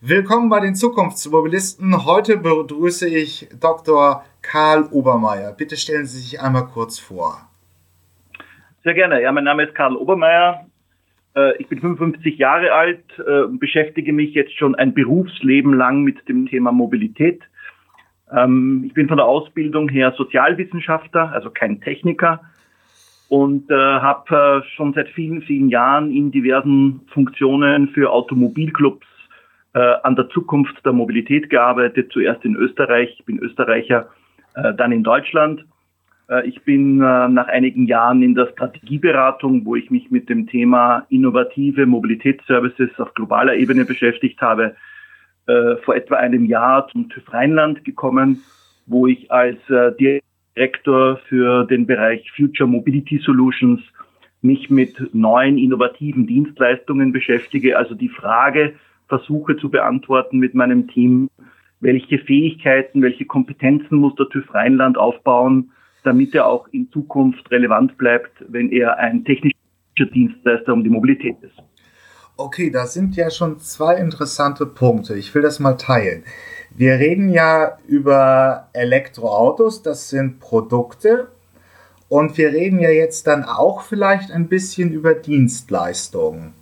Willkommen bei den Zukunftsmobilisten. Heute begrüße ich Dr. Karl Obermeier. Bitte stellen Sie sich einmal kurz vor. Sehr gerne. Ja, mein Name ist Karl Obermeier. Äh, ich bin 55 Jahre alt und äh, beschäftige mich jetzt schon ein Berufsleben lang mit dem Thema Mobilität. Ähm, ich bin von der Ausbildung her Sozialwissenschaftler, also kein Techniker und äh, habe schon seit vielen, vielen Jahren in diversen Funktionen für Automobilclubs an der Zukunft der Mobilität gearbeitet, zuerst in Österreich, ich bin Österreicher, äh, dann in Deutschland. Äh, ich bin äh, nach einigen Jahren in der Strategieberatung, wo ich mich mit dem Thema innovative Mobilitätsservices auf globaler Ebene beschäftigt habe, äh, vor etwa einem Jahr zum TÜV Rheinland gekommen, wo ich als äh, Direktor für den Bereich Future Mobility Solutions mich mit neuen innovativen Dienstleistungen beschäftige, also die Frage, versuche zu beantworten mit meinem Team, welche Fähigkeiten, welche Kompetenzen muss der TÜV Rheinland aufbauen, damit er auch in Zukunft relevant bleibt, wenn er ein technischer Dienstleister um die Mobilität ist. Okay, da sind ja schon zwei interessante Punkte. Ich will das mal teilen. Wir reden ja über Elektroautos, das sind Produkte. Und wir reden ja jetzt dann auch vielleicht ein bisschen über Dienstleistungen.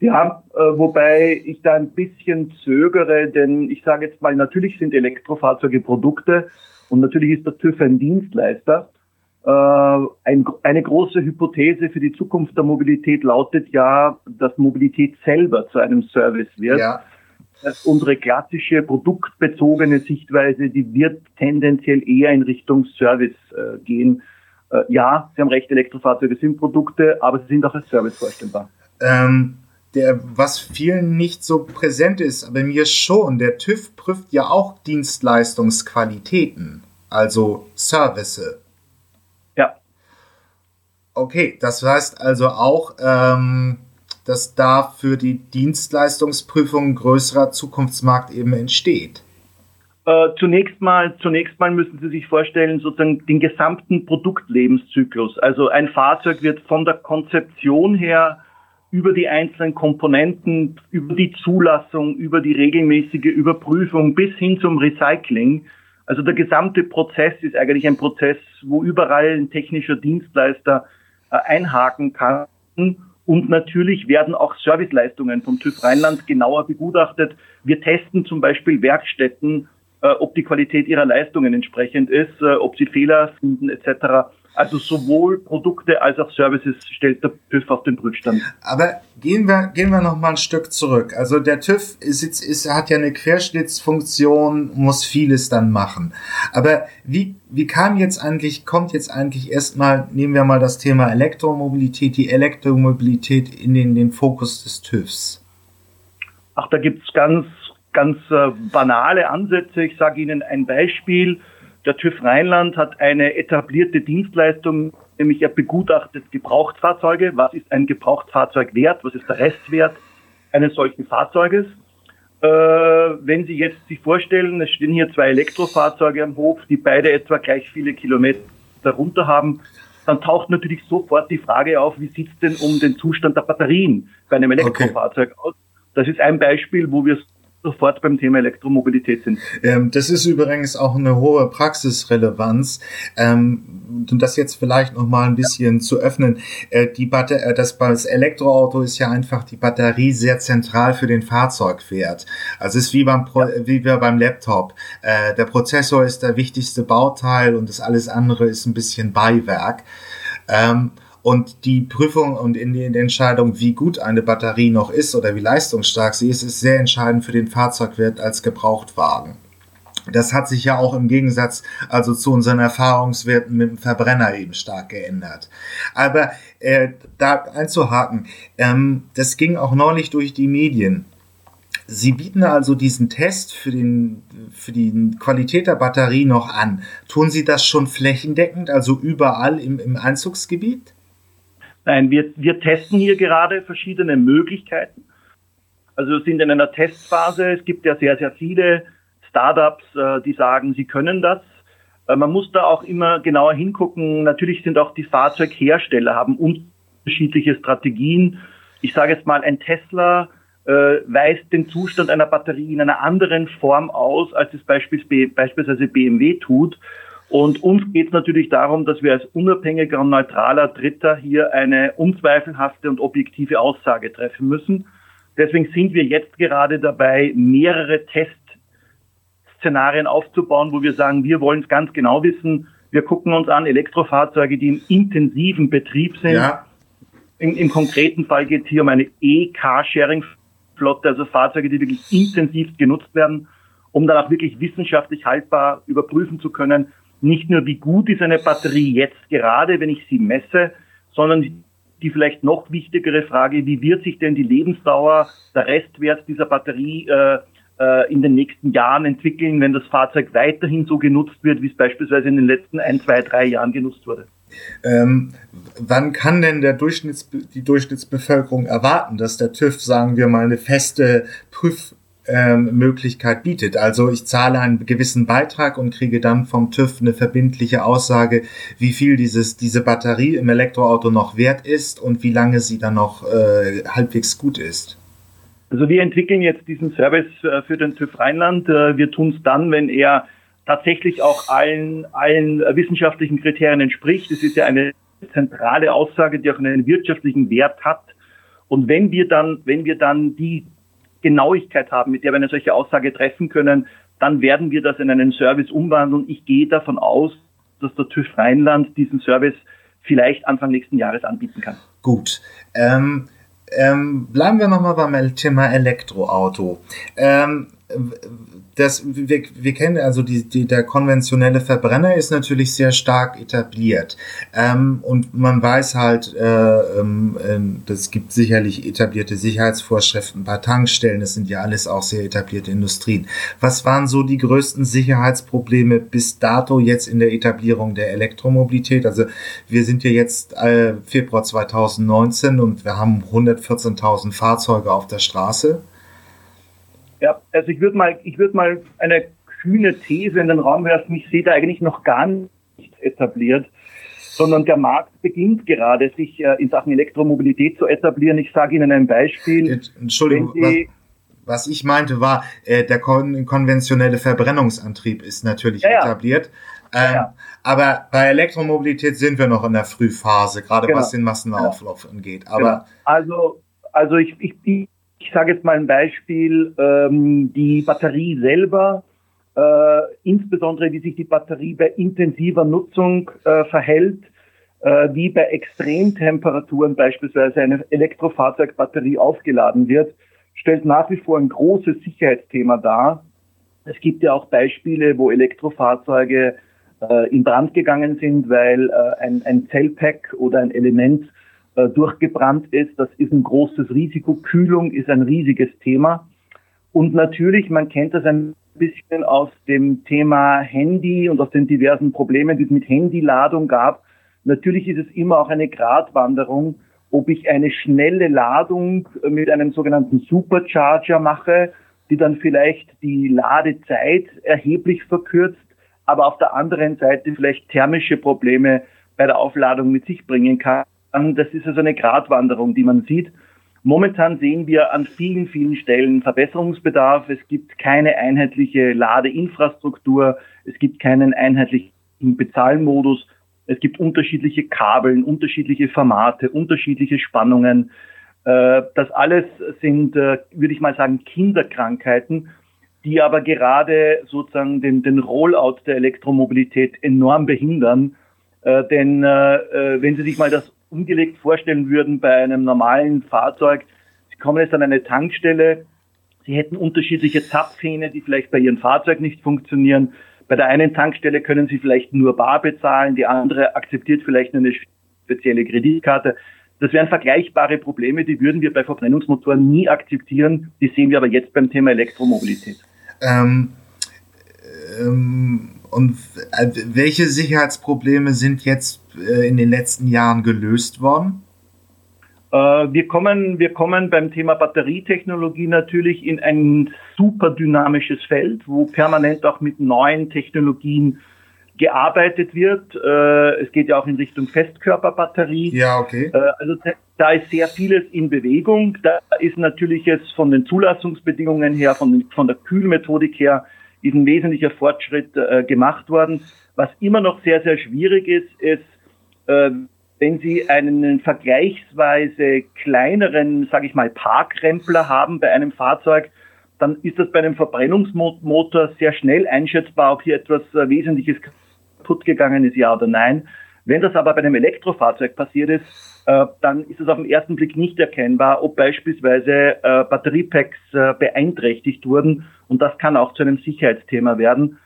Ja, äh, wobei ich da ein bisschen zögere, denn ich sage jetzt mal, natürlich sind Elektrofahrzeuge Produkte und natürlich ist der TÜV ein Dienstleister. Äh, ein, eine große Hypothese für die Zukunft der Mobilität lautet ja, dass Mobilität selber zu einem Service wird. Ja. Dass unsere klassische produktbezogene Sichtweise, die wird tendenziell eher in Richtung Service äh, gehen. Ja, Sie haben recht, Elektrofahrzeuge sind Produkte, aber sie sind auch als Service vorstellbar. Ähm der, was vielen nicht so präsent ist, aber mir schon. Der TÜV prüft ja auch Dienstleistungsqualitäten, also Service. Ja. Okay, das heißt also auch, ähm, dass da für die Dienstleistungsprüfung ein größerer Zukunftsmarkt eben entsteht. Äh, zunächst mal, zunächst mal müssen Sie sich vorstellen, sozusagen den gesamten Produktlebenszyklus. Also ein Fahrzeug wird von der Konzeption her über die einzelnen Komponenten, über die Zulassung, über die regelmäßige Überprüfung bis hin zum Recycling. Also der gesamte Prozess ist eigentlich ein Prozess, wo überall ein technischer Dienstleister äh, einhaken kann. Und natürlich werden auch Serviceleistungen vom TÜV Rheinland genauer begutachtet. Wir testen zum Beispiel Werkstätten, äh, ob die Qualität ihrer Leistungen entsprechend ist, äh, ob sie Fehler finden etc. Also sowohl Produkte als auch Services stellt der TÜV auf den Prüfstand. Aber gehen wir, gehen wir noch mal ein Stück zurück. Also der TÜV ist, ist, ist, hat ja eine Querschnittsfunktion, muss vieles dann machen. Aber wie, wie kam jetzt eigentlich, kommt jetzt eigentlich erstmal, nehmen wir mal das Thema Elektromobilität, die Elektromobilität in den, den Fokus des TÜVs? Ach, da gibt's ganz, ganz äh, banale Ansätze. Ich sage Ihnen ein Beispiel. Der TÜV Rheinland hat eine etablierte Dienstleistung, nämlich er begutachtet Gebrauchtfahrzeuge. Was ist ein Gebrauchtfahrzeug wert? Was ist der Restwert eines solchen Fahrzeuges? Äh, wenn Sie jetzt sich vorstellen, es stehen hier zwei Elektrofahrzeuge am Hof, die beide etwa gleich viele Kilometer runter haben, dann taucht natürlich sofort die Frage auf, wie sieht es denn um den Zustand der Batterien bei einem Elektrofahrzeug okay. aus? Das ist ein Beispiel, wo wir sofort beim Thema Elektromobilität sind. Ähm, das ist übrigens auch eine hohe Praxisrelevanz. Ähm, um das jetzt vielleicht noch mal ein bisschen ja. zu öffnen, äh, die Batter äh, das, das Elektroauto ist ja einfach die Batterie sehr zentral für den Fahrzeugwert. Also es ist wie beim Pro ja. wie wir beim Laptop. Äh, der Prozessor ist der wichtigste Bauteil und das alles andere ist ein bisschen Beiwerk. Ähm, und die Prüfung und in die Entscheidung, wie gut eine Batterie noch ist oder wie leistungsstark sie ist, ist sehr entscheidend für den Fahrzeugwert als Gebrauchtwagen. Das hat sich ja auch im Gegensatz also zu unseren Erfahrungswerten mit dem Verbrenner eben stark geändert. Aber äh, da einzuhaken, ähm, das ging auch neulich durch die Medien. Sie bieten also diesen Test für, den, für die Qualität der Batterie noch an. Tun Sie das schon flächendeckend, also überall im, im Einzugsgebiet? Nein, wir, wir testen hier gerade verschiedene Möglichkeiten. Also wir sind in einer Testphase. Es gibt ja sehr, sehr viele Startups, äh, die sagen, sie können das. Äh, man muss da auch immer genauer hingucken. Natürlich sind auch die Fahrzeughersteller haben unterschiedliche Strategien. ich sage jetzt mal, ein Tesla äh, weist den Zustand einer Batterie in einer anderen Form aus, als es beispielsweise BMW tut. Und uns geht es natürlich darum, dass wir als unabhängiger und neutraler Dritter hier eine unzweifelhafte und objektive Aussage treffen müssen. Deswegen sind wir jetzt gerade dabei, mehrere Testszenarien aufzubauen, wo wir sagen, wir wollen es ganz genau wissen. Wir gucken uns an Elektrofahrzeuge, die im intensiven Betrieb sind. Ja. Im, Im konkreten Fall geht es hier um eine E-Carsharing-Flotte, also Fahrzeuge, die wirklich intensiv genutzt werden, um dann auch wirklich wissenschaftlich haltbar überprüfen zu können, nicht nur, wie gut ist eine Batterie jetzt gerade, wenn ich sie messe, sondern die vielleicht noch wichtigere Frage, wie wird sich denn die Lebensdauer, der Restwert dieser Batterie äh, äh, in den nächsten Jahren entwickeln, wenn das Fahrzeug weiterhin so genutzt wird, wie es beispielsweise in den letzten ein, zwei, drei Jahren genutzt wurde. Ähm, wann kann denn der Durchschnitts die Durchschnittsbevölkerung erwarten, dass der TÜV, sagen wir mal, eine feste Prüf ähm, Möglichkeit bietet. Also ich zahle einen gewissen Beitrag und kriege dann vom TÜV eine verbindliche Aussage, wie viel dieses, diese Batterie im Elektroauto noch wert ist und wie lange sie dann noch äh, halbwegs gut ist. Also wir entwickeln jetzt diesen Service äh, für den TÜV Rheinland. Äh, wir tun es dann, wenn er tatsächlich auch allen, allen wissenschaftlichen Kriterien entspricht. Es ist ja eine zentrale Aussage, die auch einen wirtschaftlichen Wert hat. Und wenn wir dann, wenn wir dann die Genauigkeit haben, mit der wir eine solche Aussage treffen können, dann werden wir das in einen Service umwandeln. Ich gehe davon aus, dass der TÜV Rheinland diesen Service vielleicht Anfang nächsten Jahres anbieten kann. Gut. Ähm, ähm, bleiben wir nochmal beim Thema Elektroauto. Ähm, das, wir, wir kennen also die, die, der konventionelle Verbrenner ist natürlich sehr stark etabliert. Ähm, und man weiß halt, äh, ähm, äh, das gibt sicherlich etablierte Sicherheitsvorschriften bei Tankstellen, das sind ja alles auch sehr etablierte Industrien. Was waren so die größten Sicherheitsprobleme bis dato jetzt in der Etablierung der Elektromobilität? Also wir sind ja jetzt äh, Februar 2019 und wir haben 114.000 Fahrzeuge auf der Straße. Ja, also ich würde mal, ich würde mal eine kühne These in den Raum werfen. Ich sehe da eigentlich noch gar nicht etabliert, sondern der Markt beginnt gerade, sich äh, in Sachen Elektromobilität zu etablieren. Ich sage Ihnen ein Beispiel. Entschuldigung, was, was, ich meinte war, äh, der kon konventionelle Verbrennungsantrieb ist natürlich ja, etabliert. Ähm, ja. Aber bei Elektromobilität sind wir noch in der Frühphase, gerade genau. was den Massenauflauf genau. angeht. Aber genau. also, also ich, ich, ich sage jetzt mal ein Beispiel, ähm, die Batterie selber, äh, insbesondere wie sich die Batterie bei intensiver Nutzung äh, verhält, äh, wie bei Extremtemperaturen beispielsweise eine Elektrofahrzeugbatterie aufgeladen wird, stellt nach wie vor ein großes Sicherheitsthema dar. Es gibt ja auch Beispiele, wo Elektrofahrzeuge äh, in Brand gegangen sind, weil äh, ein, ein Zellpack oder ein Element äh, durchgebrannt ist. Das ist ein großes Risiko. Kühlung ist ein riesiges Thema. Und natürlich, man kennt das ein bisschen aus dem Thema Handy und aus den diversen Problemen, die es mit Handyladung gab. Natürlich ist es immer auch eine Gratwanderung, ob ich eine schnelle Ladung mit einem sogenannten Supercharger mache, die dann vielleicht die Ladezeit erheblich verkürzt, aber auf der anderen Seite vielleicht thermische Probleme bei der Aufladung mit sich bringen kann. Das ist also eine Gratwanderung, die man sieht. Momentan sehen wir an vielen, vielen Stellen Verbesserungsbedarf. Es gibt keine einheitliche Ladeinfrastruktur. Es gibt keinen einheitlichen Bezahlmodus. Es gibt unterschiedliche Kabeln, unterschiedliche Formate, unterschiedliche Spannungen. Äh, das alles sind, äh, würde ich mal sagen, Kinderkrankheiten, die aber gerade sozusagen den, den Rollout der Elektromobilität enorm behindern. Äh, denn wenn Sie sich mal das umgelegt vorstellen würden bei einem normalen Fahrzeug. Sie kommen jetzt an eine Tankstelle, Sie hätten unterschiedliche Zapfhähne, die vielleicht bei Ihrem Fahrzeug nicht funktionieren. Bei der einen Tankstelle können Sie vielleicht nur bar bezahlen, die andere akzeptiert vielleicht eine spezielle Kreditkarte. Das wären vergleichbare Probleme, die würden wir bei Verbrennungsmotoren nie akzeptieren. Die sehen wir aber jetzt beim Thema Elektromobilität. Ähm, ähm, und äh, welche Sicherheitsprobleme sind jetzt äh, in den letzten Jahren gelöst worden? Äh, wir kommen, wir kommen beim Thema Batterietechnologie natürlich in ein super dynamisches Feld, wo permanent auch mit neuen Technologien gearbeitet wird. Äh, es geht ja auch in Richtung Festkörperbatterie. Ja, okay. Also da ist sehr vieles in Bewegung. Da ist natürlich jetzt von den Zulassungsbedingungen her, von, von der Kühlmethodik her, ist ein wesentlicher Fortschritt gemacht worden. Was immer noch sehr, sehr schwierig ist, ist, wenn Sie einen vergleichsweise kleineren, sage ich mal, Parkrempler haben bei einem Fahrzeug, dann ist das bei einem Verbrennungsmotor sehr schnell einschätzbar, ob hier etwas äh, Wesentliches kaputt gegangen ist, ja oder nein. Wenn das aber bei einem Elektrofahrzeug passiert ist, äh, dann ist es auf den ersten Blick nicht erkennbar, ob beispielsweise äh, Batteriepacks beeinträchtigt wurden. Und das kann auch zu einem Sicherheitsthema werden.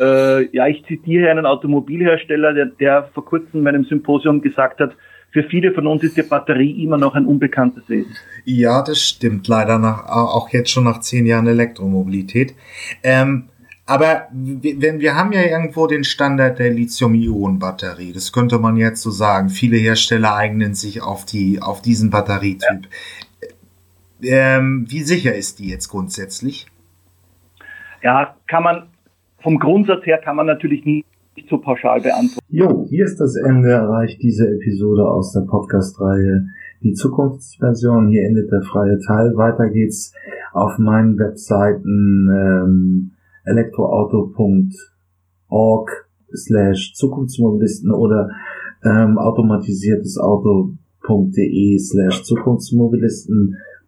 Äh, ja, ich zitiere einen Automobilhersteller, der, der vor kurzem bei einem Symposium gesagt hat, für viele von uns ist die Batterie immer noch ein unbekanntes Wesen. Ja, das stimmt leider nach, auch jetzt schon nach zehn Jahren Elektromobilität. Ähm, aber wenn wir haben ja irgendwo den Standard der Lithium-Ionen-Batterie, das könnte man jetzt so sagen. Viele Hersteller eignen sich auf die auf diesen Batterietyp. Ja. Ähm, wie sicher ist die jetzt grundsätzlich? Ja, kann man vom Grundsatz her kann man natürlich nicht so pauschal beantworten. Jo, hier ist das Ende erreicht diese Episode aus der Podcast-Reihe Die Zukunftsversion. Hier endet der freie Teil. Weiter geht's auf meinen Webseiten ähm, elektroauto.org slash Zukunftsmobilisten oder ähm, automatisiertesauto.de slash Zukunftsmobilisten.